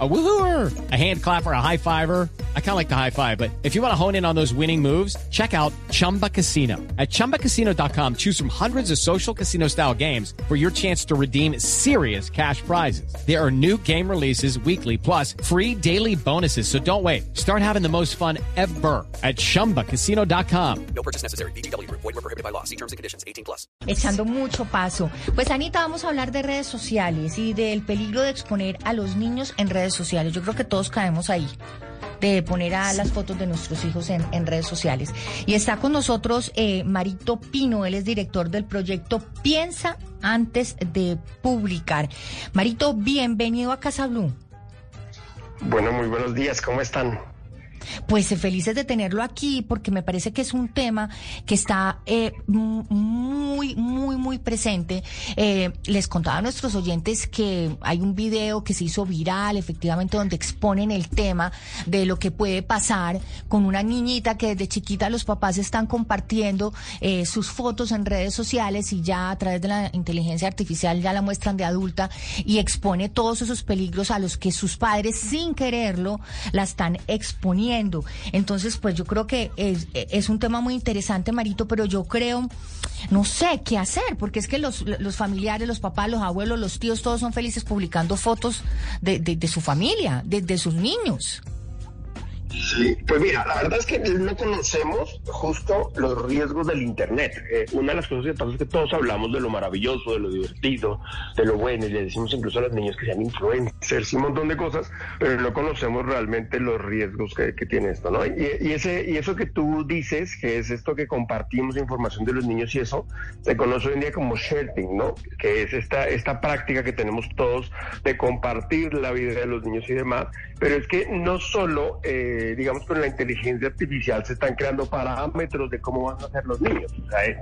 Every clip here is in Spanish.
A woohooer, a hand clapper, a high fiver. I kind of like the high five, but if you want to hone in on those winning moves, check out Chumba Casino. At ChumbaCasino.com, choose from hundreds of social casino style games for your chance to redeem serious cash prizes. There are new game releases weekly, plus free daily bonuses. So don't wait. Start having the most fun ever at ChumbaCasino.com. No purchase necessary. BGW. Void were prohibited by law. See terms and conditions. 18 plus. Echando mucho paso. Pues Anita, vamos a hablar de redes sociales y del peligro de exponer a los niños en redes sociales. Yo creo que todos caemos ahí de poner a las fotos de nuestros hijos en, en redes sociales. Y está con nosotros eh, Marito Pino, él es director del proyecto Piensa antes de publicar. Marito, bienvenido a Casa Blue. Bueno, muy buenos días, ¿cómo están? Pues eh, felices de tenerlo aquí porque me parece que es un tema que está eh, muy, muy, muy presente. Eh, les contaba a nuestros oyentes que hay un video que se hizo viral, efectivamente, donde exponen el tema de lo que puede pasar con una niñita que desde chiquita los papás están compartiendo sus fotos en redes sociales y ya a través de la inteligencia artificial ya la muestran de adulta y expone todos esos peligros a los que sus padres sin quererlo la están exponiendo entonces, pues yo creo que es, un tema muy interesante, Marito, pero yo creo, no sé qué hacer, porque es que los, los familiares, los papás, los abuelos, los tíos, todos son felices publicando fotos de, de, su familia, de, de sus niños. Sí, pues mira, la verdad es que no conocemos justo los riesgos del Internet. Eh, una de las cosas que pasa es que todos hablamos de lo maravilloso, de lo divertido, de lo bueno, y le decimos incluso a los niños que sean influencers y un montón de cosas, pero no conocemos realmente los riesgos que, tiene esto, ¿no? Y, ese, y eso que tú dices, que es esto que compartimos información de los niños y eso, se conoce hoy en día como sharing, ¿no? Que es esta, esta práctica que tenemos todos de compartir la vida de los niños y demás, pero es que no solo... Eh, eh, digamos, con la inteligencia artificial se están creando parámetros de cómo van a ser los niños.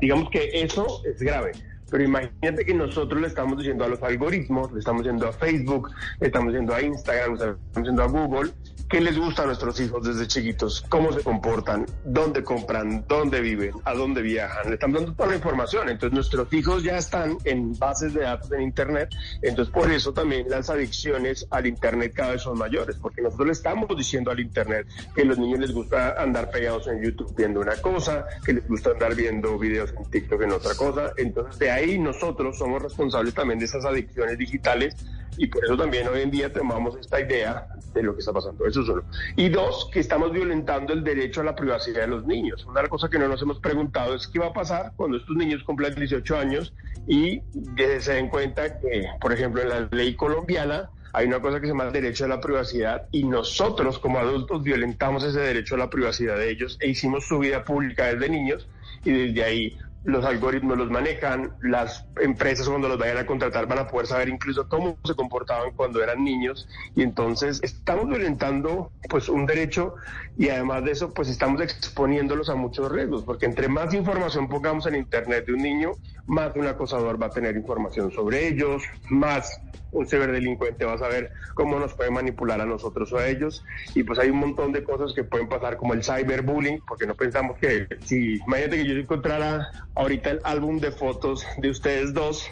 digamos que eso es grave. Pero imagínate que nosotros le estamos diciendo a los algoritmos, le estamos diciendo a Facebook, le estamos diciendo a Instagram, le estamos diciendo a Google, qué les gusta a nuestros hijos desde chiquitos, cómo se comportan, dónde compran, dónde viven, a dónde viajan. Le estamos dando toda la información. Entonces nuestros hijos ya están en bases de datos en Internet. Entonces por eso también las adicciones al Internet cada vez son mayores, porque nosotros le estamos diciendo al Internet que a los niños les gusta andar pegados en YouTube viendo una cosa, que les gusta andar viendo videos en TikTok en otra cosa. Entonces de ahí nosotros somos responsables también de esas adicciones digitales y por eso también hoy en día tomamos esta idea de lo que está pasando. Eso solo. Y dos, que estamos violentando el derecho a la privacidad de los niños. Una cosa que no nos hemos preguntado es qué va a pasar cuando estos niños cumplan 18 años y se den cuenta que, por ejemplo, en la ley colombiana hay una cosa que se llama derecho a la privacidad y nosotros como adultos violentamos ese derecho a la privacidad de ellos e hicimos su vida pública desde niños y desde ahí los algoritmos los manejan, las empresas cuando los vayan a contratar van a poder saber incluso cómo se comportaban cuando eran niños y entonces estamos violentando pues un derecho y además de eso pues estamos exponiéndolos a muchos riesgos porque entre más información pongamos en internet de un niño, más un acosador va a tener información sobre ellos, más un ciberdelincuente va a saber cómo nos puede manipular a nosotros o a ellos. Y pues hay un montón de cosas que pueden pasar, como el cyberbullying, porque no pensamos que si, imagínate que yo encontrara ahorita el álbum de fotos de ustedes dos,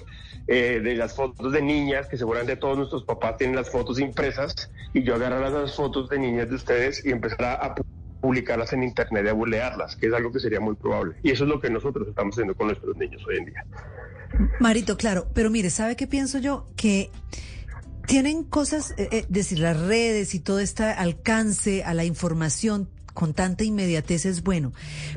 eh, de las fotos de niñas, que seguramente todos nuestros papás tienen las fotos impresas, y yo agarrara las fotos de niñas de ustedes y empezara a publicarlas en internet y a bulearlas, que es algo que sería muy probable. Y eso es lo que nosotros estamos haciendo con nuestros niños hoy en día. Marito, claro, pero mire, ¿sabe qué pienso yo? Que tienen cosas, eh, eh, decir, las redes y todo este alcance a la información con tanta inmediatez es bueno,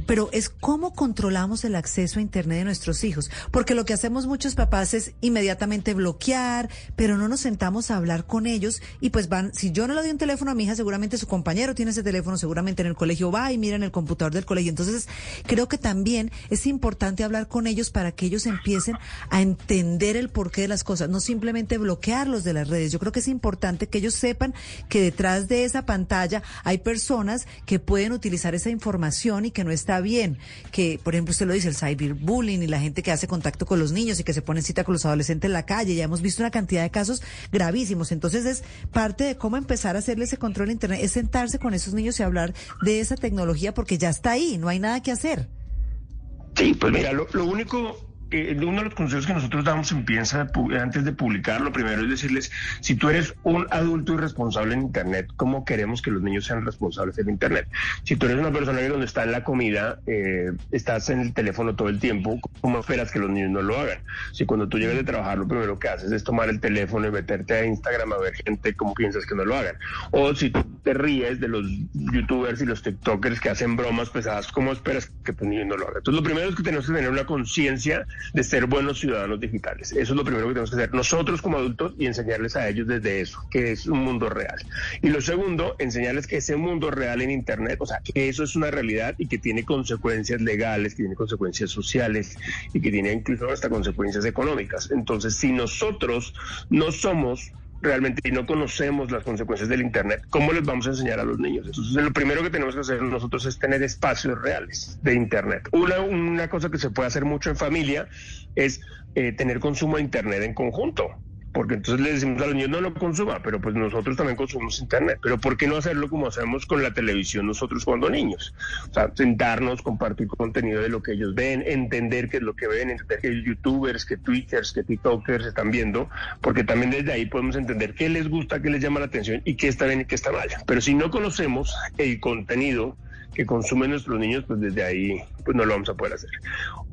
pero es cómo controlamos el acceso a Internet de nuestros hijos, porque lo que hacemos muchos papás es inmediatamente bloquear, pero no nos sentamos a hablar con ellos y pues van, si yo no le doy un teléfono a mi hija, seguramente su compañero tiene ese teléfono, seguramente en el colegio va y mira en el computador del colegio. Entonces, creo que también es importante hablar con ellos para que ellos empiecen a entender el porqué de las cosas, no simplemente bloquearlos de las redes. Yo creo que es importante que ellos sepan que detrás de esa pantalla hay personas que pueden utilizar esa información y que no está bien. Que, por ejemplo, usted lo dice, el cyberbullying y la gente que hace contacto con los niños y que se pone en cita con los adolescentes en la calle. Ya hemos visto una cantidad de casos gravísimos. Entonces, es parte de cómo empezar a hacerle ese control en Internet, es sentarse con esos niños y hablar de esa tecnología porque ya está ahí, no hay nada que hacer. Sí, pues mira, lo, único uno de los consejos que nosotros damos empieza antes de publicar, lo primero es decirles, si tú eres un adulto irresponsable en Internet, ¿cómo queremos que los niños sean responsables en Internet? Si tú eres una persona que donde está en la comida, eh, estás en el teléfono todo el tiempo, ¿cómo esperas que los niños no lo hagan? Si cuando tú llegas de trabajar, lo primero que haces es tomar el teléfono y meterte a Instagram a ver gente, ¿cómo piensas que no lo hagan? O si tú te ríes de los youtubers y los tiktokers que hacen bromas pesadas, ¿cómo esperas que tu niño no lo haga? Entonces, lo primero es que tenemos que tener una conciencia de ser buenos ciudadanos digitales. Eso es lo primero que tenemos que hacer nosotros como adultos y enseñarles a ellos desde eso, que es un mundo real. Y lo segundo, enseñarles que ese mundo real en Internet, o sea, que eso es una realidad y que tiene consecuencias legales, que tiene consecuencias sociales y que tiene incluso hasta consecuencias económicas. Entonces, si nosotros no somos realmente y no conocemos las consecuencias del Internet, ¿cómo les vamos a enseñar a los niños? Entonces, lo primero que tenemos que hacer nosotros es tener espacios reales de Internet. Una, una cosa que se puede hacer mucho en familia es eh, tener consumo de Internet en conjunto porque entonces le decimos a los niños no lo consuma, pero pues nosotros también consumimos internet. Pero ¿por qué no hacerlo como hacemos con la televisión nosotros cuando niños? O sea, sentarnos, compartir contenido de lo que ellos ven, entender qué es lo que ven, entender que youtubers, que twitters, que tiktokers están viendo, porque también desde ahí podemos entender qué les gusta, qué les llama la atención y qué está bien y qué está mal. Pero si no conocemos el contenido que consumen nuestros niños, pues desde ahí pues no lo vamos a poder hacer.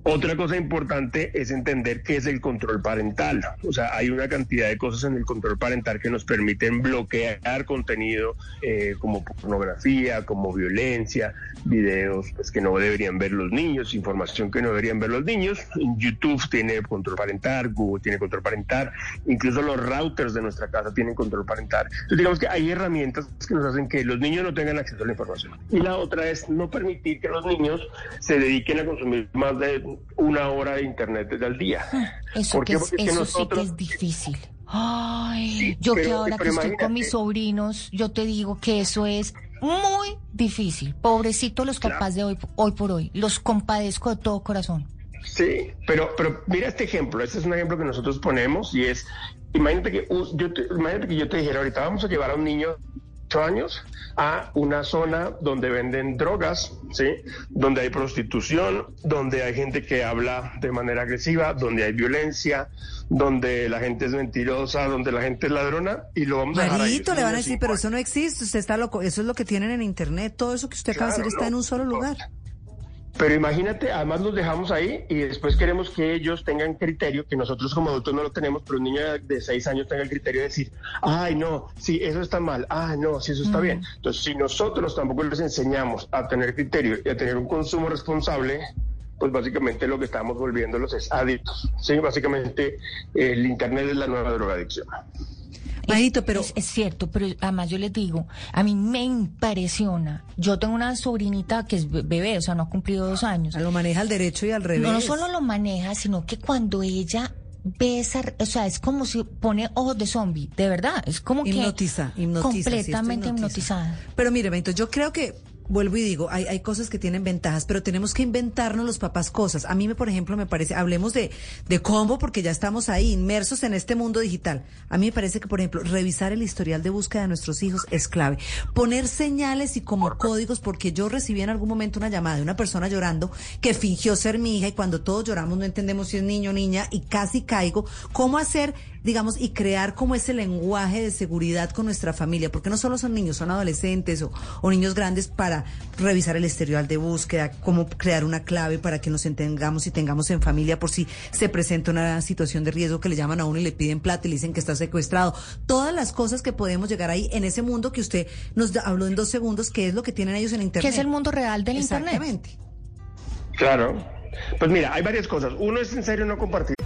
Otra cosa importante es entender qué es el control parental. O sea, hay una cantidad de cosas en el control parental que nos permiten bloquear contenido eh, como pornografía, como violencia, videos pues, que no deberían ver los niños, información que no deberían ver los niños. YouTube tiene control parental, Google tiene control parental, incluso los routers de nuestra casa tienen control parental. Entonces digamos que hay herramientas que nos hacen que los niños no tengan acceso a la información. Y la otra es no permitir que los niños se dediquen a consumir más de una hora de internet al día. Eso, que es, eso sí que es difícil. Ay, yo que ahora que estoy con mis sobrinos, yo te digo que eso es muy difícil. Pobrecito los papás de hoy, hoy por hoy. Los compadezco de todo corazón. Sí, pero, pero mira este ejemplo. Este es un ejemplo que nosotros ponemos y es, imagínate que, yo imagínate que yo te dijera ahorita vamos a llevar a un niño años a una zona donde venden drogas, ¿sí? donde hay prostitución, donde hay gente que habla de manera agresiva, donde hay violencia, donde la gente es mentirosa, donde la gente es ladrona y lo vamos a dejar ahí. le van a decir, pero eso no existe, usted está loco, eso es lo que tienen en internet, todo eso que usted acaba de decir está en un solo lugar. Pero imagínate, además los dejamos ahí y después queremos que ellos tengan criterio, que nosotros como adultos no lo tenemos, pero un niño de seis años tenga el criterio de decir, ay, no, si eso está mal, ay, no, si eso está bien. Entonces, si nosotros tampoco les enseñamos a tener criterio y a tener un consumo responsable, pues básicamente lo que estamos volviéndolos es adictos. Sí, básicamente el Internet es la nueva drogadicción pero... Es, cierto, pero además yo les digo, a mí me impresiona. Yo tengo una sobrinita que es bebé, o sea, no ha cumplido dos años. Lo maneja al derecho y al revés. No, no solo lo maneja, sino que cuando ella ve esa, o sea, es como si pone ojos de zombie, de verdad, es como que hipnotiza, completamente hipnotizada. Pero mire, Benito, yo creo que vuelvo y digo, hay, hay cosas que tienen ventajas, pero tenemos que inventarnos los papás cosas. A mí, me, por ejemplo, me parece, hablemos de, de combo porque ya estamos ahí inmersos en este mundo digital. A mí me parece que, por ejemplo, revisar el historial de búsqueda de nuestros hijos es clave. Poner señales y como códigos, porque yo recibí en algún momento una llamada de una persona llorando que fingió ser mi hija y cuando todos lloramos no entendemos si es niño o niña y casi caigo. ¿Cómo hacer digamos, y crear como ese lenguaje de seguridad con nuestra familia, porque no solo son niños, son adolescentes o, o niños grandes para revisar el historial de búsqueda, cómo crear una clave para que nos entendamos y tengamos en familia por si se presenta una situación de riesgo que le llaman a uno y le piden plata y le dicen que está secuestrado. Todas las cosas que podemos llegar ahí en ese mundo que usted nos habló en dos segundos, que es lo que tienen ellos en Internet. Que es el mundo real del Exactamente. Internet. Claro. Pues mira, hay varias cosas. Uno es en serio no compartir.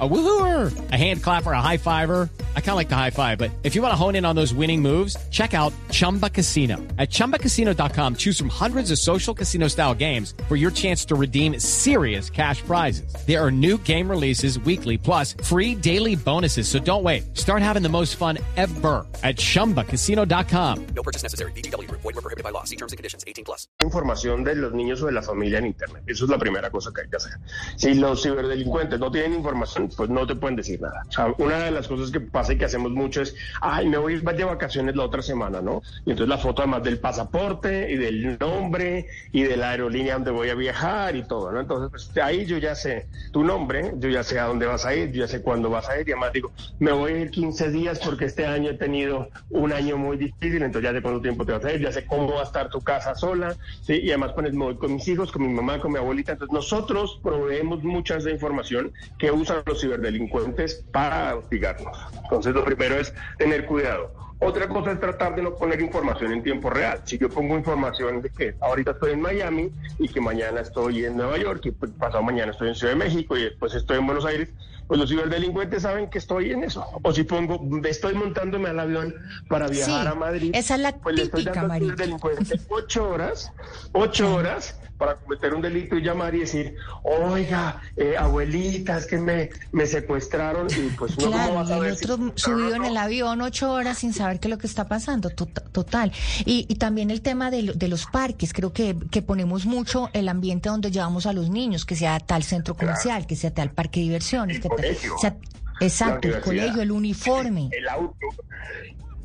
A woohooer, a hand clapper, a high fiver. I kind of like the high five, but if you want to hone in on those winning moves, check out Chumba Casino. At ChumbaCasino.com, choose from hundreds of social casino style games for your chance to redeem serious cash prizes. There are new game releases weekly, plus free daily bonuses. So don't wait. Start having the most fun ever at ChumbaCasino.com. No purchase necessary. BGW. Void were prohibited by law. See terms and conditions. 18 plus. Información de los niños o de la familia en Internet. Eso es la primera cosa que hay que hacer. Si los ciberdelincuentes no tienen información, pues no te pueden decir nada. O sea, una de las cosas que pasa y que hacemos mucho es, ay, me voy de vacaciones la otra semana, ¿no? Y entonces la foto además del pasaporte y del nombre y de la aerolínea donde voy a viajar y todo, ¿no? Entonces, pues ahí yo ya sé tu nombre, yo ya sé a dónde vas a ir, yo ya sé cuándo vas a ir y además digo, me voy a ir 15 días porque este año he tenido un año muy difícil, entonces ya sé cuánto tiempo te vas a ir, ya sé cómo va a estar tu casa sola, ¿sí? Y además pones, me voy con mis hijos, con mi mamá, con mi abuelita. Entonces nosotros proveemos mucha de información que usan los ciberdelincuentes para hostigarnos. Entonces lo primero es tener cuidado. Otra cosa es tratar de no poner información en tiempo real. Si yo pongo información de que ahorita estoy en Miami y que mañana estoy en Nueva York y pues, pasado mañana estoy en Ciudad de México y después estoy en Buenos Aires, pues los ciberdelincuentes saben que estoy en eso. O si pongo, estoy montándome al avión para viajar Sí, a Madrid, esa es la pues le estoy dando al ciberdelincuente ocho horas, ocho horas para cometer un delito y llamar y decir, oiga, eh, abuelita, es que me, me secuestraron y pues uno cómo va Claro, a y el si- otro No, subido no, en no. el avión ocho horas sin saber qué es lo que está pasando, tot- total. Y, y también el tema de, lo- de los parques, creo que, que ponemos mucho el ambiente donde llevamos a los niños, que sea tal centro comercial, que sea tal parque de diversiones, El que tal- sea- exacto, el colegio, el uniforme. el auto.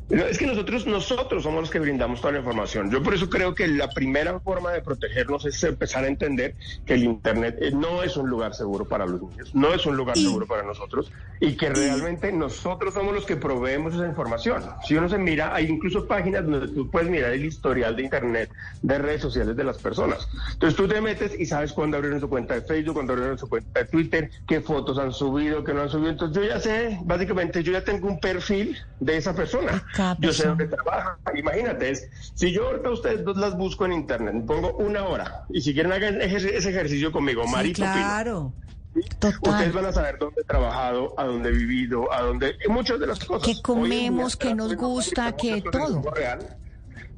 Es que nosotros, nosotros somos los que brindamos toda la información. Yo por eso creo que la primera forma de protegernos es empezar a entender que el Internet eh, no es un lugar seguro para los niños, no es un lugar Y- seguro para nosotros y que realmente nosotros somos los que proveemos esa información. Si uno se mira, hay incluso páginas donde tú puedes mirar el historial de Internet, de redes sociales de las personas. Entonces tú te metes y sabes cuándo abrieron su cuenta de Facebook, cuándo abrieron su cuenta de Twitter, qué fotos han subido, qué no han subido. Entonces yo ya sé, básicamente yo ya tengo un perfil de esa persona. Cada Yo sé dónde trabaja. Imagínate, es, si yo ahorita ustedes dos las busco en internet, pongo una hora y si quieren hagan ese ejercicio conmigo, Sí, Marito Pino, claro. Ustedes Total. van a saber dónde he trabajado, a dónde he vivido, a dónde... muchas de las cosas. Que comemos, que nos gusta, que todo. real.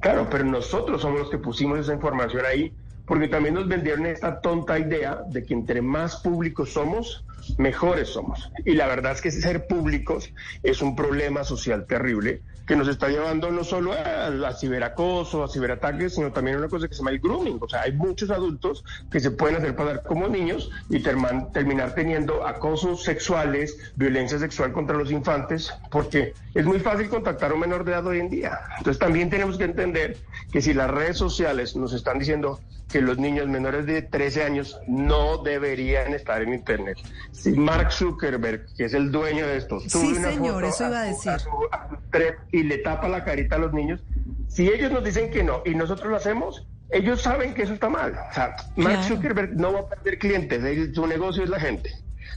Claro, pero nosotros somos los que pusimos esa información ahí, porque también nos vendieron esta tonta idea de que entre más públicos somos, mejores somos. Y la verdad es que ser públicos es un problema social terrible que nos está llevando no solo a, a ciberacoso, a ciberataques, sino también a una cosa que se llama el grooming. O sea, hay muchos adultos que se pueden hacer pasar como niños y terman- terminar teniendo acosos sexuales, violencia sexual contra los infantes, porque es muy fácil contactar a un menor de edad hoy en día. Entonces también tenemos que entender que si las redes sociales nos están diciendo que los niños menores de 13 años no deberían estar en Internet. Si Mark Zuckerberg, que es el dueño de esto, Sí, sube una señor, foto eso iba a su- decir. su- a su thread y le tapa la carita a los niños, si ellos nos dicen que no y nosotros lo hacemos, ellos saben que eso está mal. O sea, Mark Claro. Zuckerberg no va a perder clientes, él- su negocio es la gente.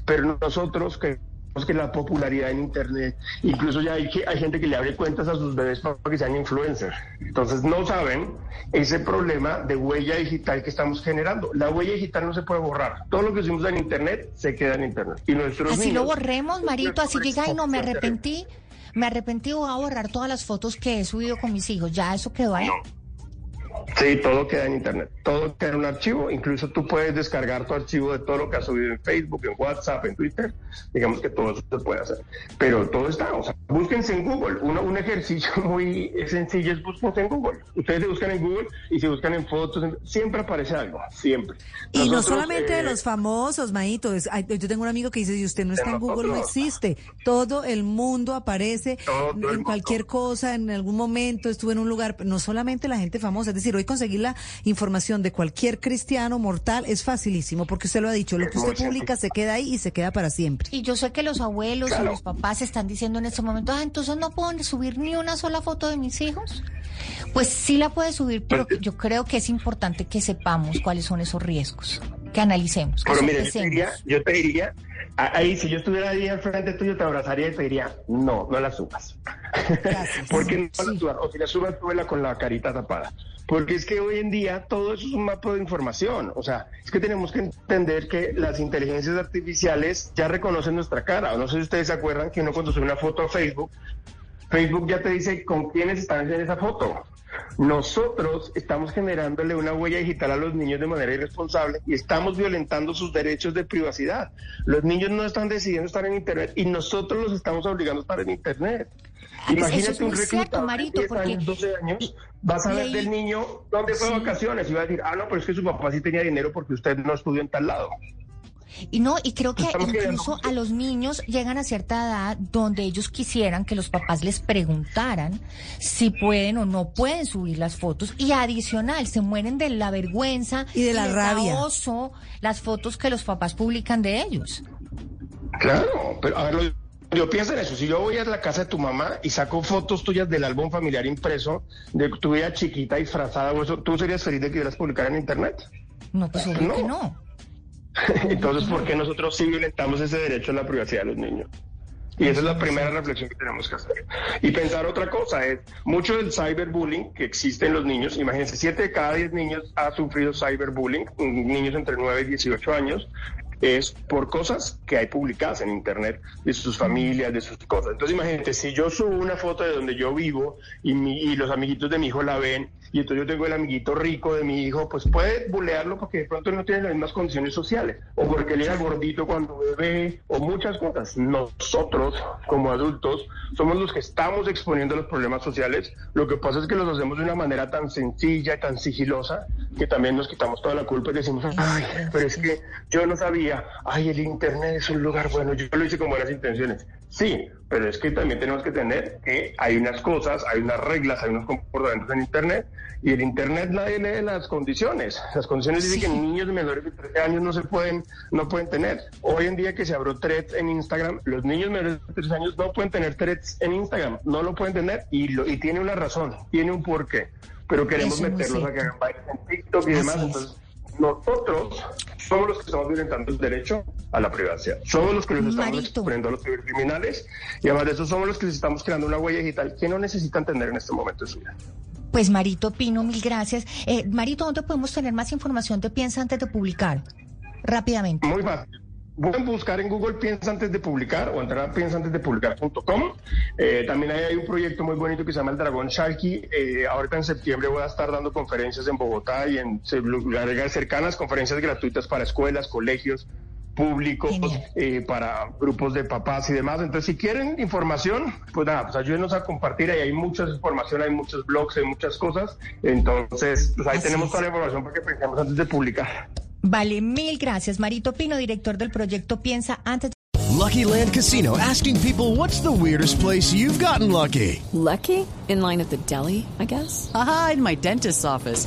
Pero nosotros que que la popularidad en internet, incluso ya hay, que- hay gente que le abre cuentas a sus bebés para que sean influencers. Entonces no saben ese problema de huella digital que estamos generando. La huella digital no se puede borrar. Todo lo que hicimos en internet se queda en internet. Y nuestros Así niños- lo borremos, Marito, así diga, ay, no, me arrepentí, me arrepentí, voy a borrar todas las fotos que he subido con mis hijos, ya eso quedó ahí. Sí, todo queda en internet, todo queda en un archivo, incluso tú puedes descargar tu archivo de todo lo que has subido en Facebook, en WhatsApp, en Twitter, digamos que todo eso se puede hacer, pero todo está, o sea, búsquense en Google, Uno- un ejercicio muy sencillo es búsquense en Google, ustedes se buscan en Google y se buscan en fotos, en- siempre aparece algo, siempre. Y no solamente de eh, los famosos, Maito. es- yo tengo un amigo que dice, si usted no está en Google, no existe. Todo el mundo aparece Todo en mundo. cualquier cosa, en algún momento estuve en un lugar, no solamente la gente famosa. Es decir, hoy conseguir la información de cualquier cristiano mortal es facilísimo, porque usted lo ha dicho, lo que usted publica se queda ahí y se queda para siempre. Y yo sé que los abuelos y los papás están diciendo en este momento, ah, entonces no puedo ni subir ni una sola foto de mis hijos. Pues sí la puede subir, pero Pues, yo creo que es importante que sepamos cuáles son esos riesgos, que analicemos, que Pero mire, yo te diría, yo te diría, ahí si yo estuviera ahí al frente tuyo te abrazaría y te diría, no, no la subas. Gracias. Porque no la Sí. subas, o si la subas, súbela con la carita tapada. Porque es que hoy en día todo eso es un mapa de información. O sea, es que tenemos que entender que las inteligencias artificiales ya reconocen nuestra cara. No sé si ustedes se acuerdan que uno cuando sube una foto a Facebook, Facebook ya te dice con quiénes están en esa foto. Nosotros estamos generándole una huella digital a los niños de manera irresponsable y estamos violentando sus derechos de privacidad. Los niños no están decidiendo estar en Internet y nosotros los estamos obligando a estar en Internet. Ah, eso Imagínate es un muy cierto, reclutador Marito, de 10 porque años, 12 años, va a saber leí- del niño dónde fue de Sí. vacaciones y va a decir, ah, no, pero es que su papá sí tenía dinero porque usted no estudió en tal lado. Y no, y creo que Estamos incluso a los niños llegan a cierta edad donde ellos quisieran que los papás les preguntaran si pueden o no pueden subir las fotos. Y adicional, se mueren de la vergüenza Y de la da rabia. oso las fotos que los papás publican de ellos. Claro, pero a ver, lo- yo pienso en eso. Si yo voy a la casa de tu mamá y saco fotos tuyas del álbum familiar impreso de tu vida chiquita disfrazada o eso, ¿tú serías feliz de que yo las publicara en internet? No, pues obvio No. que no. Entonces, ¿por qué nosotros sí violentamos ese derecho a la privacidad de los niños? Y esa es la primera reflexión que tenemos que hacer. Y pensar otra cosa es, mucho del cyberbullying que existe en los niños, imagínense, 7 de cada 10 niños ha sufrido cyberbullying, niños entre 9 y 18 años, es por cosas que hay publicadas en internet de sus familias, de sus cosas. Entonces imagínate, si yo subo una foto de donde yo vivo y, mi- y los amiguitos de mi hijo la ven, y entonces yo tengo el amiguito rico de mi hijo, pues puede bulearlo porque de pronto no tiene las mismas condiciones sociales, o porque él era gordito cuando bebé, o muchas cosas. Nosotros, como adultos, somos los que estamos exponiendo los problemas sociales. Lo que pasa es que los hacemos de una manera tan sencilla tan sigilosa que también nos quitamos toda la culpa y decimos, ay, pero es que yo no sabía, ay, el Internet es un lugar bueno, yo lo hice con buenas intenciones. Sí, pero es que también tenemos que tener que hay unas cosas, hay unas reglas, hay unos comportamientos en Internet y el Internet nadie lee las condiciones. Las condiciones dicen que niños menores de 13 años no se pueden, no pueden tener. Hoy en día que se abrió threads en Instagram, los niños menores de 13 años no pueden tener threads en Instagram, no lo pueden tener y, lo, y tiene una razón, tiene un porqué. Pero queremos Eso meterlos a que hagan en TikTok y Así demás. es. Entonces, nosotros somos los que estamos violentando el derecho a la privacidad. Somos los que los estamos Marito. exponiendo a los cibercriminales y además de eso somos los que les estamos creando una huella digital que no necesitan tener en este momento de su vida. Pues Marito Pino, mil gracias. Eh, Marito, ¿dónde podemos tener más información de Piensa antes de publicar? Rápidamente. Muy fácil. Pueden buscar en Google Piensa antes de publicar o entrar a piensaantesdepublicar.com. Eh, también hay, hay un proyecto muy bonito que se llama el Dragón Sharky. Eh, ahorita en septiembre voy a estar dando conferencias en Bogotá y en lugares cercanas, conferencias gratuitas para escuelas, colegios públicos, eh, para grupos de papás y demás. Entonces, si quieren información, pues nada, pues ayúdenos a compartir. Ahí hay mucha información, hay muchos blogs, hay muchas cosas. Entonces, pues ahí Así tenemos es. toda la información para que pensemos antes de publicar. Vale, mil gracias. Marito Pino, director del proyecto Piensa antes de Lucky Land Casino asking people what's the weirdest place you've gotten lucky? Lucky? In line at the deli, I guess? Aha, in my dentist's office.